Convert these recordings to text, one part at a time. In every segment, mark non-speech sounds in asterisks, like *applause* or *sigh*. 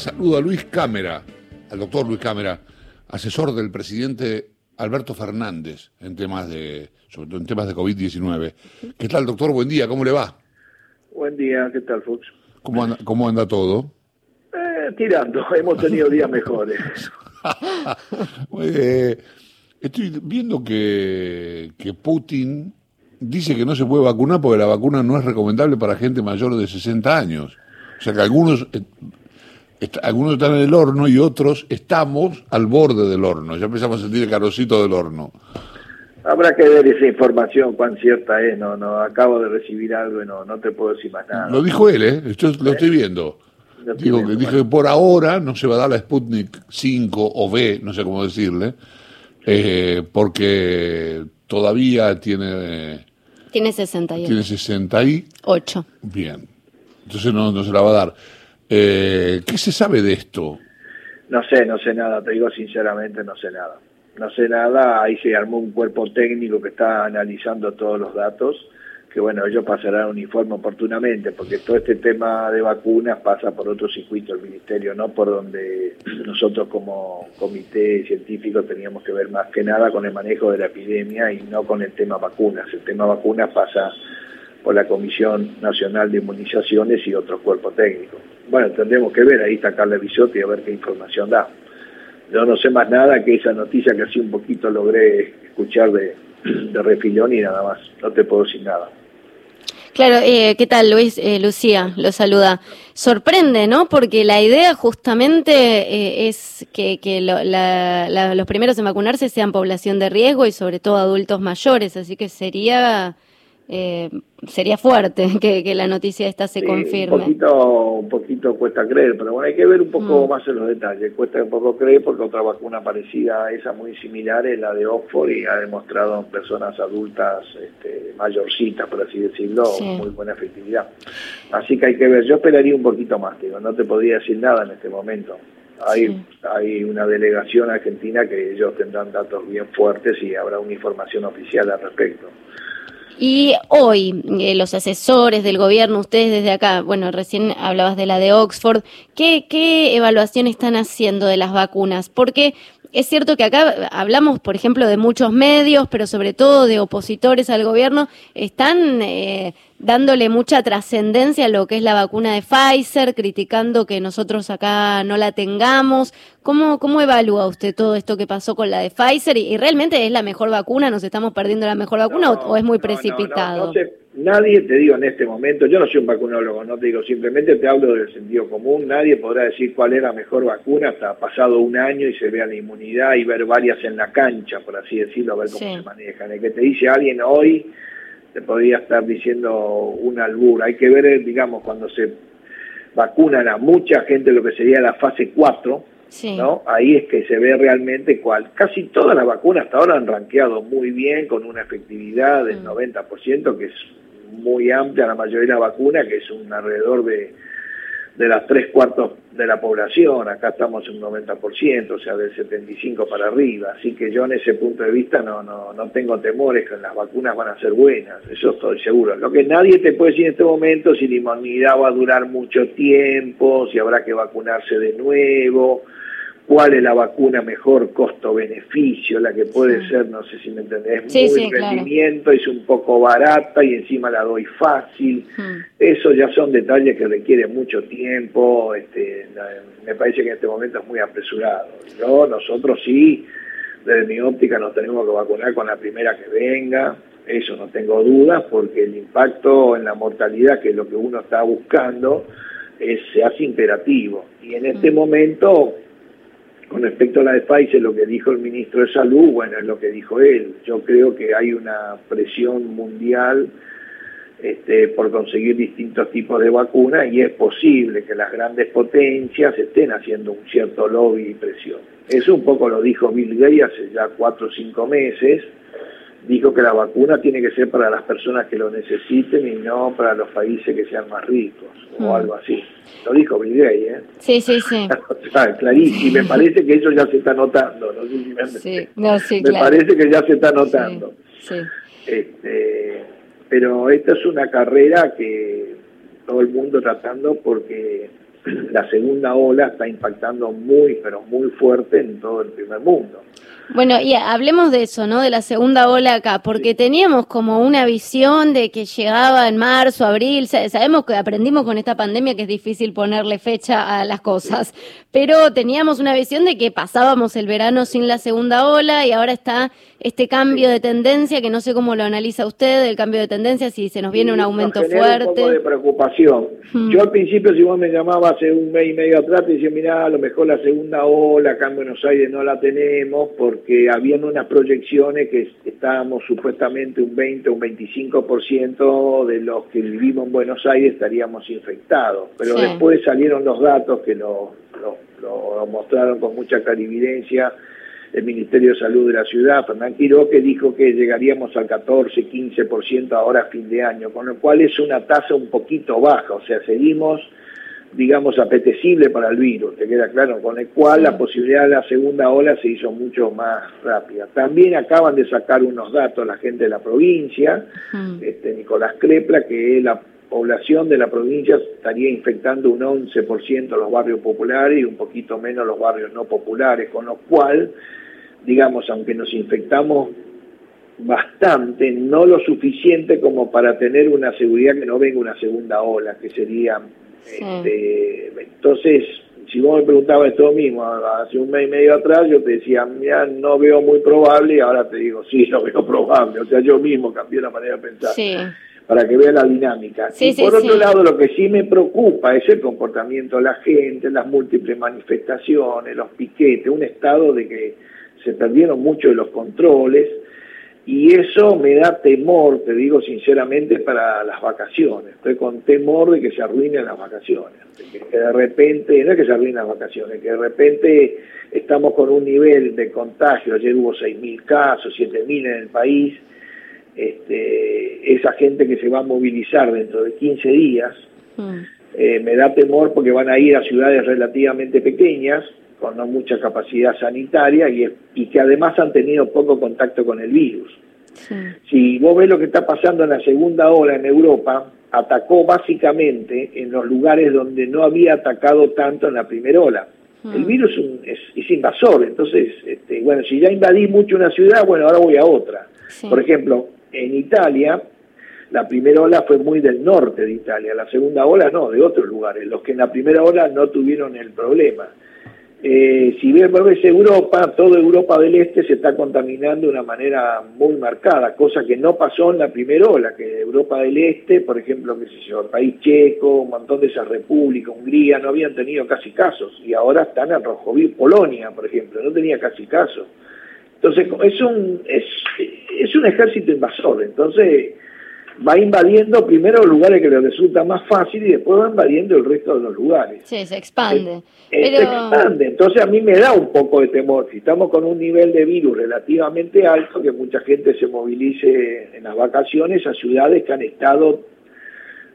Saludo a Luis Cámara, al doctor Luis Cámara, asesor del presidente Alberto Fernández en temas de, sobre todo en temas de COVID-19. ¿Qué tal, doctor? Buen día, ¿cómo le va? Buen día, ¿qué tal, Fox? ¿Cómo anda, cómo anda todo? Eh, tirando, *laughs* hemos tenido días mejores. *laughs* eh, estoy viendo que, que Putin dice que no se puede vacunar porque la vacuna no es recomendable para gente mayor de 60 años. O sea que algunos eh, algunos están en el horno y otros estamos al borde del horno. Ya empezamos a sentir el carocito del horno. Habrá que ver esa información, cuán cierta es. No, no, acabo de recibir algo y no, no te puedo decir más nada. Lo dijo él, ¿eh? Yo lo estoy viendo. Digo que dije que por ahora no se va a dar la Sputnik 5 o B, no sé cómo decirle, eh, porque todavía tiene... Tiene 68. Tiene 68. Bien. Entonces no, no se la va a dar. Eh, ¿Qué se sabe de esto? No sé, no sé nada, te digo sinceramente, no sé nada. No sé nada, ahí se armó un cuerpo técnico que está analizando todos los datos, que bueno, ellos pasarán un informe oportunamente, porque todo este tema de vacunas pasa por otro circuito del Ministerio, no por donde nosotros como comité científico teníamos que ver más que nada con el manejo de la epidemia y no con el tema vacunas. El tema vacunas pasa por la Comisión Nacional de Inmunizaciones y otros cuerpos técnicos bueno, tendremos que ver, ahí está Carla Bisotti a ver qué información da. Yo no sé más nada que esa noticia que así un poquito logré escuchar de, *clears throat* de refilón y nada más, no te puedo decir nada. Claro, eh, ¿qué tal Luis? Eh, Lucía lo saluda. Sorprende, ¿no? Porque la idea justamente eh, es que, que los primeros en vacunarse sean población de riesgo y sobre todo adultos mayores, así que sería eh, sería fuerte *laughs* que, la noticia esta se confirme. Un poquito, un poquito cuesta creer, pero bueno, hay que ver un poco mm. más en los detalles. Cuesta un poco creer porque otra vacuna parecida a esa, muy similar, es la de Oxford y ha demostrado en personas adultas este, mayorcitas, por así decirlo, muy buena efectividad. Así que hay que ver, yo esperaría un poquito más, digo, no te podría decir nada en este momento. Hay, hay una delegación argentina que ellos tendrán datos bien fuertes y habrá una información oficial al respecto. Y hoy, eh, los asesores del gobierno, ustedes desde acá, bueno, recién hablabas de la de Oxford, ¿qué, ¿qué evaluación están haciendo de las vacunas? Porque es cierto que acá hablamos, por ejemplo, de muchos medios, pero sobre todo de opositores al gobierno, están eh, dándole mucha trascendencia a lo que es la vacuna de Pfizer, criticando que nosotros acá no la tengamos. ¿Cómo, cómo evalúa usted todo esto que pasó con la de Pfizer? ¿Y, realmente es la mejor vacuna? ¿Nos estamos perdiendo la mejor vacuna o, es muy precipitado? nadie, te digo en este momento, yo no soy un vacunólogo, no te digo, simplemente te hablo del sentido común, nadie podrá decir cuál es la mejor vacuna hasta pasado un año y se vea la inmunidad y ver varias en la cancha, por así decirlo, a ver cómo se manejan. El que te dice alguien hoy te podría estar diciendo una albura. Hay que ver, digamos, cuando se vacunan a mucha gente, lo que sería la fase 4, ¿no? Ahí es que se ve realmente cuál. Casi todas las vacunas hasta ahora han rankeado muy bien, con una efectividad del 90%, mm. que es muy amplia la mayoría de la vacuna, que es un alrededor de de las tres cuartos de la población, acá estamos en un 90%, o sea, del 75 para arriba, así que yo en ese punto de vista no, no, no tengo temores que las vacunas van a ser buenas, eso estoy seguro. Lo que nadie te puede decir en este momento si la inmunidad va a durar mucho tiempo, si habrá que vacunarse de nuevo, cuál es la vacuna mejor costo-beneficio, la que puede ser, no sé si me entendés, muy rendimiento, es un poco barata y encima la doy fácil. Hmm. Eso ya son detalles que requieren mucho tiempo, este, me parece que en este momento es muy apresurado. Yo, nosotros sí, desde mi óptica nos tenemos que vacunar con la primera que venga, eso no tengo dudas, porque el impacto en la mortalidad, que es lo que uno está buscando, es, se hace imperativo. Y en este hmm. momento con respecto a la de Pfizer, lo que dijo el ministro de Salud, bueno, es lo que dijo él. Yo creo que hay una presión mundial este, por conseguir distintos tipos de vacunas y es posible que las grandes potencias estén haciendo un cierto lobby y presión. Eso un poco lo dijo Bill Gates hace ya cuatro o cinco meses, dijo que la vacuna tiene que ser para las personas que lo necesiten y no para los países que sean más ricos o mm. algo así. Lo dijo Bill Gates, ¿eh? Sí, sí, sí. *laughs* clarísimo. Me parece que eso ya se está notando. No sí, no, sí, me parece que ya se está notando. Sí, Este, pero esta es una carrera que todo el mundo tratando porque *clears throat* la segunda ola está impactando muy, pero muy fuerte en todo el primer mundo. Bueno, y hablemos de eso, ¿no? De la segunda ola acá, porque teníamos como una visión de que llegaba en marzo, abril, sabemos que aprendimos con esta pandemia que es difícil ponerle fecha a las cosas, pero teníamos una visión de que pasábamos el verano sin la segunda ola y ahora está este cambio de tendencia, que no sé cómo lo analiza usted, el cambio de tendencia, si se nos viene un aumento fuerte. Un poco de preocupación. Hmm. Yo al principio, si vos me llamabas hace un mes y medio atrás, te decía, mira, a lo mejor la segunda ola acá en Buenos Aires no la tenemos, porque habían unas proyecciones que estábamos supuestamente un 20 o un 25% de los que vivimos en Buenos Aires estaríamos infectados. Pero después salieron los datos que lo, lo mostraron con mucha clarividencia el Ministerio de Salud de la ciudad, Fernán Quiroque, dijo que llegaríamos al 14, 15% ahora a fin de año, con lo cual es una tasa un poquito baja, o sea, seguimos, digamos, apetecible para el virus, te queda claro, con el cual la posibilidad de la segunda ola se hizo mucho más rápida. También acaban de sacar unos datos la gente de la provincia, este, Nicolás Crepla, que la población de la provincia estaría infectando un 11% los barrios populares y un poquito menos los barrios no populares, con lo cual digamos, aunque nos infectamos bastante, no lo suficiente como para tener una seguridad que no venga una segunda ola, que sería... Este, entonces, si vos me preguntabas esto mismo hace un mes y medio atrás, yo te decía, mira, no veo muy probable, y ahora te digo, sí, lo veo probable. O sea, yo mismo cambié la manera de pensar. Para que vea la dinámica. y por otro lado, lo que sí me preocupa es el comportamiento de la gente, las múltiples manifestaciones, los piquetes, un estado de que se perdieron mucho de los controles y eso me da temor, te digo sinceramente, para las vacaciones. Estoy con temor de que se arruinen las vacaciones, de que de repente, no es que se arruinen las vacaciones, que de repente estamos con un nivel de contagio, ayer hubo 6.000 casos, 7.000 en el país, este, esa gente que se va a movilizar dentro de 15 días, mm. eh, me da temor porque van a ir a ciudades relativamente pequeñas, con no mucha capacidad sanitaria y, y que además han tenido poco contacto con el virus. Si vos ves lo que está pasando en la segunda ola en Europa, atacó básicamente en los lugares donde no había atacado tanto en la primera ola. Ah. El virus es, invasor, entonces, este, bueno, si ya invadí mucho una ciudad, bueno, ahora voy a otra. Por ejemplo, en Italia, la primera ola fue muy del norte de Italia, la segunda ola no, de otros lugares, los que en la primera ola no tuvieron el problema. Eh, si ves Europa, toda Europa del Este se está contaminando de una manera muy marcada, cosa que no pasó en la primera ola, que Europa del Este, por ejemplo, qué sé yo, el país checo, un montón de esas repúblicas, Hungría, no habían tenido casi casos, y ahora están en rojo. Polonia, por ejemplo, no tenía casi casos. Entonces, es un, es, es un ejército invasor, entonces va invadiendo primero los lugares que le resulta más fácil y después va invadiendo el resto de los lugares. Sí, se expande. Se expande. Entonces a mí me da un poco de temor. Si estamos con un nivel de virus relativamente alto, que mucha gente se movilice en las vacaciones a ciudades que han estado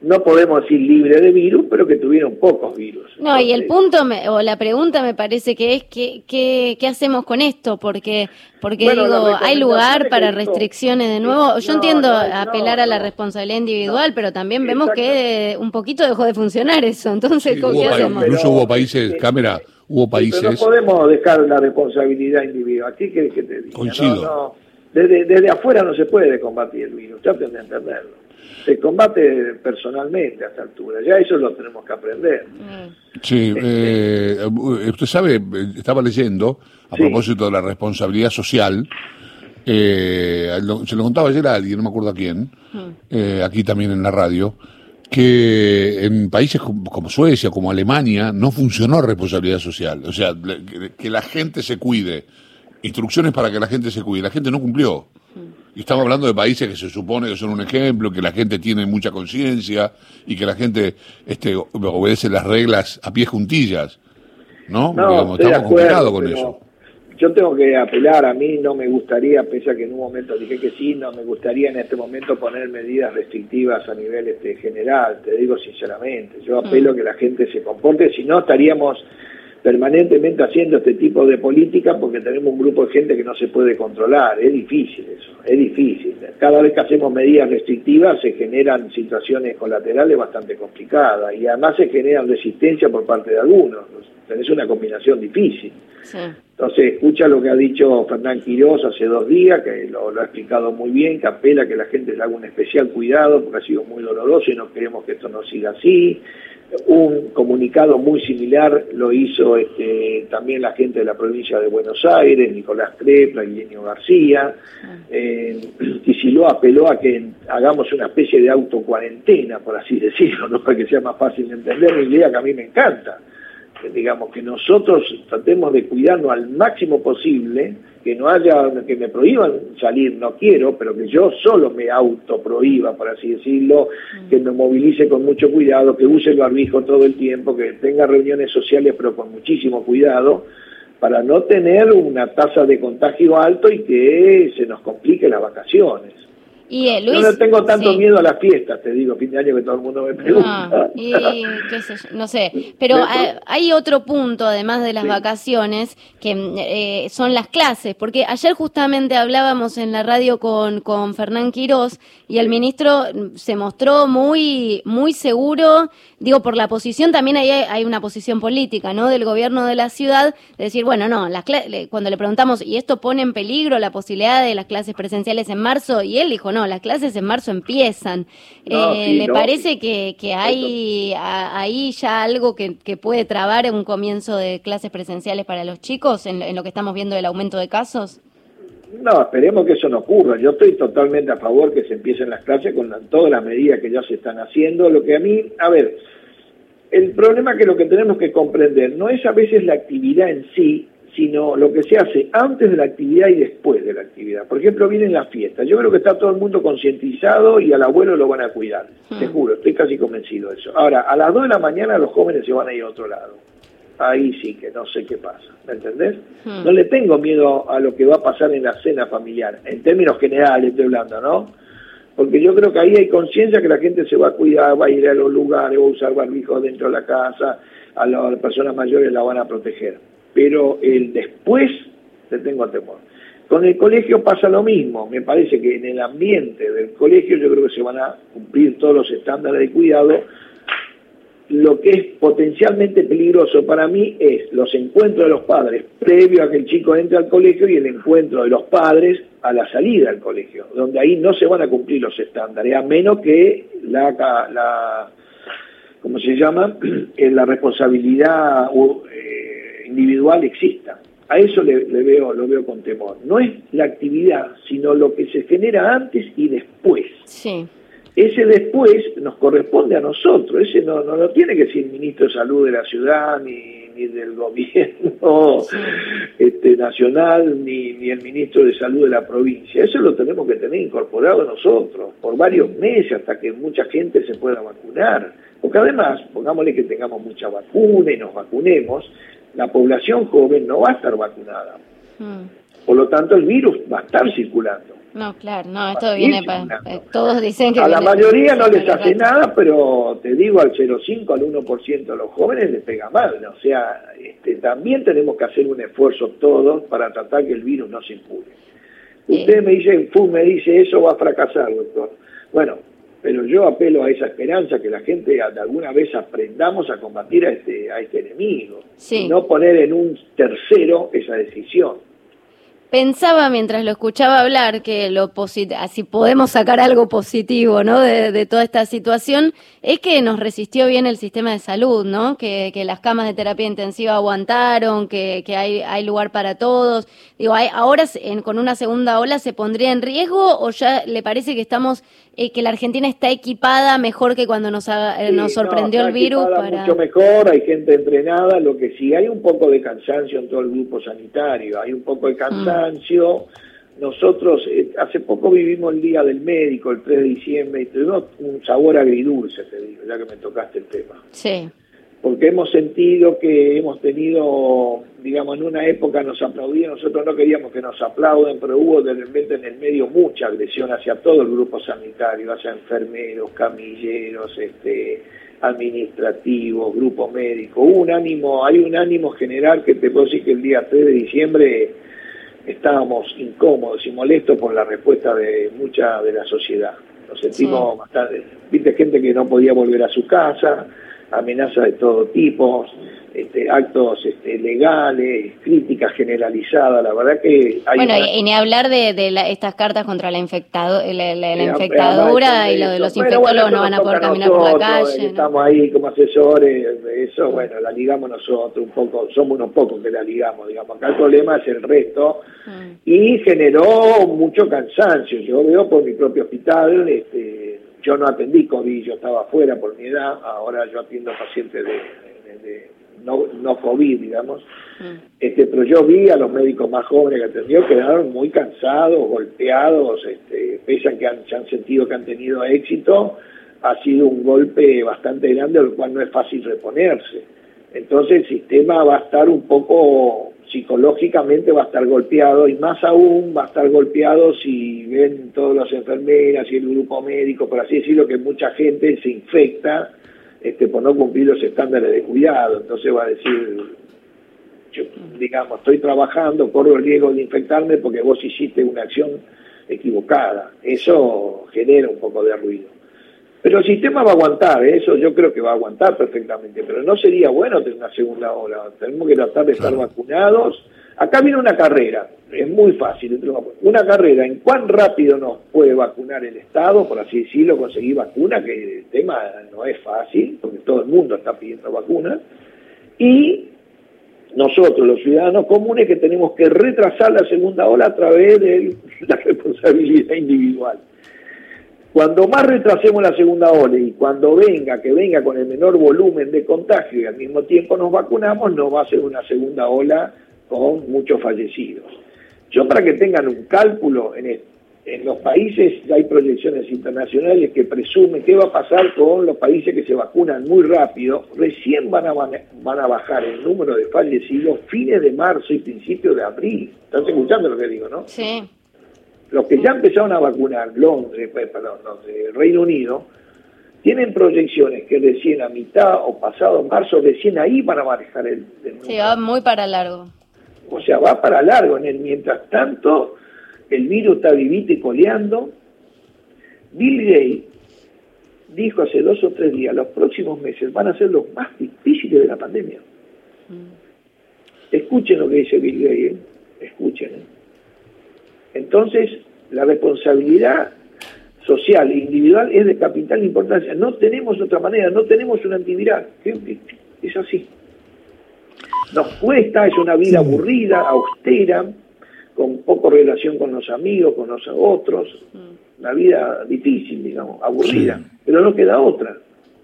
no podemos decir libre de virus, pero que tuvieron pocos virus. No, y el punto o la pregunta me parece que es ¿qué, qué, qué hacemos con esto? Porque, porque digo, hay lugar para restricciones de nuevo. Yo entiendo apelar a la responsabilidad individual, pero también vemos que un poquito dejó de funcionar eso. Entonces, ¿qué hacemos? Incluso hubo países, cámara, hubo países... no podemos dejar la responsabilidad individual. Aquí que, que te diga. Coincido. Desde, desde afuera no se puede combatir el virus, traten de entenderlo se combate personalmente a esta altura. Ya eso lo tenemos que aprender. Sí, este, eh, usted sabe, estaba leyendo, a propósito de la responsabilidad social, eh, se lo contaba ayer a alguien, no me acuerdo a quién, eh, aquí también en la radio, que en países como, Suecia, como Alemania, no funcionó responsabilidad social. O sea, que la gente se cuide, instrucciones para que la gente se cuide, la gente no cumplió. Y estamos hablando de países que se supone que son un ejemplo, que la gente tiene mucha conciencia y que la gente este, obedece las reglas a pies juntillas. ¿No? no estamos complicados con eso. Yo tengo que apelar, a mí no me gustaría, pese a que en un momento dije que sí, no me gustaría en este momento poner medidas restrictivas a nivel este, general, te digo sinceramente. Yo apelo a mm. que la gente se comporte, si no estaríamos permanentemente haciendo este tipo de política porque tenemos un grupo de gente que no se puede controlar. Es difícil eso, es difícil. Cada vez que hacemos medidas restrictivas se generan situaciones colaterales bastante complicadas y además se generan resistencia por parte de algunos. Es una combinación difícil. Entonces, escucha lo que ha dicho Fernán Quiroz hace dos días, que lo, lo, ha explicado muy bien, que apela a que la gente le haga un especial cuidado porque ha sido muy doloroso y no queremos que esto no siga así. Un comunicado muy similar lo hizo este, también la gente de la provincia de Buenos Aires, Nicolás Trepla y Lenio García. Ah. Eh, y si lo apeló a que hagamos una especie de autocuarentena, por así decirlo, ¿no? *laughs* para que sea más fácil de entender, una idea que a mí me encanta. Digamos que nosotros tratemos de cuidarnos al máximo posible que no haya, que me prohíban salir, no quiero, pero que yo solo me autoprohíba, por así decirlo, mm. que me movilice con mucho cuidado, que use el barbijo todo el tiempo, que tenga reuniones sociales pero con muchísimo cuidado, para no tener una tasa de contagio alto y que se nos complique las vacaciones. Y, eh, Luis, yo no tengo tanto miedo a las fiestas, te digo, fin de año que todo el mundo me pregunta. y, qué sé yo, no sé, *laughs* pero hay, otro punto, además de las vacaciones, que eh, son las clases, porque ayer justamente hablábamos en la radio con, con Fernán Quirós y el ministro se mostró muy, muy seguro, digo, por la posición, también hay, hay una posición política, ¿no?, del gobierno de la ciudad, de decir, bueno, no, las cuando le preguntamos, ¿y esto pone en peligro la posibilidad de las clases presenciales en marzo? Y él dijo, no, las clases en marzo empiezan. Eh, ¿Le parece que, que hay ahí ya algo que, que, puede trabar un comienzo de clases presenciales para los chicos en, en lo que estamos viendo del aumento de casos? No, esperemos que eso no ocurra. Yo estoy totalmente a favor que se empiecen las clases con todas las medidas que ya se están haciendo. Lo que a mí, a ver, el problema que lo que tenemos que comprender no es a veces la actividad en sí, sino lo que se hace antes de la actividad y después de la actividad. Por ejemplo, vienen las fiestas. Yo creo que está todo el mundo concientizado y al abuelo lo van a cuidar. Hmm. Te juro, estoy casi convencido de eso. Ahora, a las 2 de la mañana los jóvenes se van a ir a otro lado. Ahí sí que no sé qué pasa, ¿me entendés? Hmm. No le tengo miedo a lo que va a pasar en la cena familiar, en términos generales estoy hablando, ¿no? Porque yo creo que ahí hay conciencia que la gente se va a cuidar, va a ir a los lugares, va a usar barbijos dentro de la casa, a las personas mayores la van a proteger pero el después le tengo temor. Con el colegio pasa lo mismo, me parece que en el ambiente del colegio yo creo que se van a cumplir todos los estándares de cuidado. Lo que es potencialmente peligroso para mí es los encuentros de los padres previo a que el chico entre al colegio y el encuentro de los padres a la salida del colegio, donde ahí no se van a cumplir los estándares, a menos que la, la ¿cómo se llama? *clears throat* la responsabilidad individual exista. A eso le, veo, lo veo con temor. No es la actividad, sino lo que se genera antes y después. Sí. Ese después nos corresponde a nosotros, ese no, no lo tiene que decir el ministro de Salud de la ciudad, ni, ni del gobierno *laughs* este, nacional, ni, ni el ministro de Salud de la provincia. Eso lo tenemos que tener incorporado nosotros por varios meses hasta que mucha gente se pueda vacunar. Porque además, pongámosle que tengamos mucha vacuna y nos vacunemos, la población joven no va a estar vacunada. Hmm. Por lo tanto, el virus va a estar circulando. No, claro, no, esto viene para... Eh, todos dicen que... A la mayoría no les hace nada, pero te digo, al 0,5, al 1% de los jóvenes les pega mal. O sea, este, también tenemos que hacer un esfuerzo todos para tratar que el virus no circule. Usted me dice, me dice, eso va a fracasar, doctor. Bueno, pero yo apelo a esa esperanza que la gente de alguna vez aprendamos a combatir a este, a este enemigo, y no poner en un tercero esa decisión. Pensaba mientras lo escuchaba hablar que lo si podemos sacar algo positivo, ¿no? De, toda esta situación es que nos resistió bien el sistema de salud, ¿no? Que, las camas de terapia intensiva aguantaron, que, hay, hay lugar para todos. Digo, hay, ahora con una segunda ola se pondría en riesgo o ya le parece que estamos eh, que la Argentina está equipada mejor que cuando nos, eh, nos sorprendió el virus para mucho mejor, hay gente entrenada, lo que sí hay un poco de cansancio en todo el grupo sanitario, hay un poco de cansancio nosotros eh, hace poco vivimos el Día del Médico, el 3 de diciembre, y tuvimos un sabor agridulce, te digo, ya que me tocaste el tema. Sí. Porque hemos sentido que hemos tenido, digamos, en una época nos aplaudían, nosotros no queríamos que nos aplauden, pero hubo de repente en el medio mucha agresión hacia todo el grupo sanitario, hacia enfermeros, camilleros, este, administrativos, grupo médico, hubo un ánimo, hay un ánimo general que te puedo decir que el día 3 de diciembre estábamos incómodos y molestos por la respuesta de mucha de la sociedad. Nos sentimos bastante, viste gente que no podía volver a su casa, amenazas de todo tipo, este, actos este, legales, críticas generalizadas, la verdad que hay Bueno, y, ni hablar de, estas cartas contra la, infectado, la, la, infectadura y lo de los infectólogos no van a poder caminar por la calle. Estamos ahí como asesores, eso, bueno, la ligamos nosotros un poco, somos unos pocos que la ligamos, digamos, acá el problema es el resto, mm. y generó mucho cansancio, yo veo por mi propio hospital, este, yo no atendí COVID, yo estaba afuera por mi edad, ahora yo atiendo pacientes de, no, no COVID, digamos. Mm. Este, pero yo vi a los médicos más jóvenes que atendió quedaron muy cansados, golpeados, este, pese a que han, se han sentido que han tenido éxito, ha sido un golpe bastante grande, al cual no es fácil reponerse. Entonces el sistema va a estar un poco psicológicamente va a estar golpeado y más aún va a estar golpeado si ven todas las enfermeras y el grupo médico, por así decirlo, que mucha gente se infecta este, por no cumplir los estándares de cuidado. Entonces va a decir, yo, digamos, estoy trabajando, corro el riesgo de infectarme porque vos hiciste una acción equivocada. Eso genera un poco de ruido. Pero el sistema va a aguantar, ¿eh? eso yo creo que va a aguantar perfectamente, pero no sería bueno tener una segunda ola. Tenemos que tratar de estar vacunados. Acá viene una carrera, es muy fácil. Una carrera, ¿en cuán rápido nos puede vacunar el Estado, por así decirlo, conseguir vacuna? Que el tema no es fácil, porque todo el mundo está pidiendo vacunas. Y nosotros, los ciudadanos comunes, que tenemos que retrasar la segunda ola a través de la *laughs* responsabilidad individual. Cuando más retrasemos la segunda ola y cuando venga, que venga con el menor volumen de contagio y al mismo tiempo nos vacunamos, no va a ser una segunda ola con muchos fallecidos. Yo para que tengan un cálculo, en, los países hay proyecciones internacionales que presumen qué va a pasar con los países que se vacunan muy rápido, recién van a, van a bajar el número de fallecidos fines de marzo y principios de abril. ¿Estás escuchando lo que digo, no? Sí los que ya empezaron a vacunar, Londres, pues, perdón, Reino Unido, tienen proyecciones que recién a mitad o pasado marzo, recién ahí van a manejar el... sí, va muy para largo. O sea, va para largo. En el mientras tanto, el virus está vivito y coleando. Bill Gates dijo hace dos o tres días, los próximos meses van a ser los más difíciles de la pandemia. Mm. Escuchen lo que dice Bill Gates, ¿eh? escuchen. ¿eh? Entonces, la responsabilidad social e individual es de capital importancia. No tenemos otra manera, no tenemos una antiviral. Es así. Nos cuesta, es una vida aburrida, austera, con poco relación con los amigos, con los otros. Una vida difícil, digamos, aburrida. Pero no queda otra.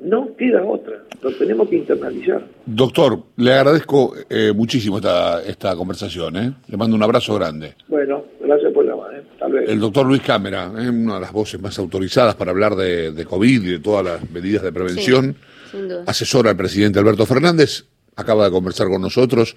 No queda otra, lo tenemos que internalizar. Doctor, le agradezco eh, muchísimo esta, esta conversación, ¿eh? le mando un abrazo grande. Bueno, gracias por llamar. ¿eh? El doctor Luis Cámara, ¿eh? una de las voces más autorizadas para hablar de, de COVID y de todas las medidas de prevención, asesora al presidente Alberto Fernández, acaba de conversar con nosotros.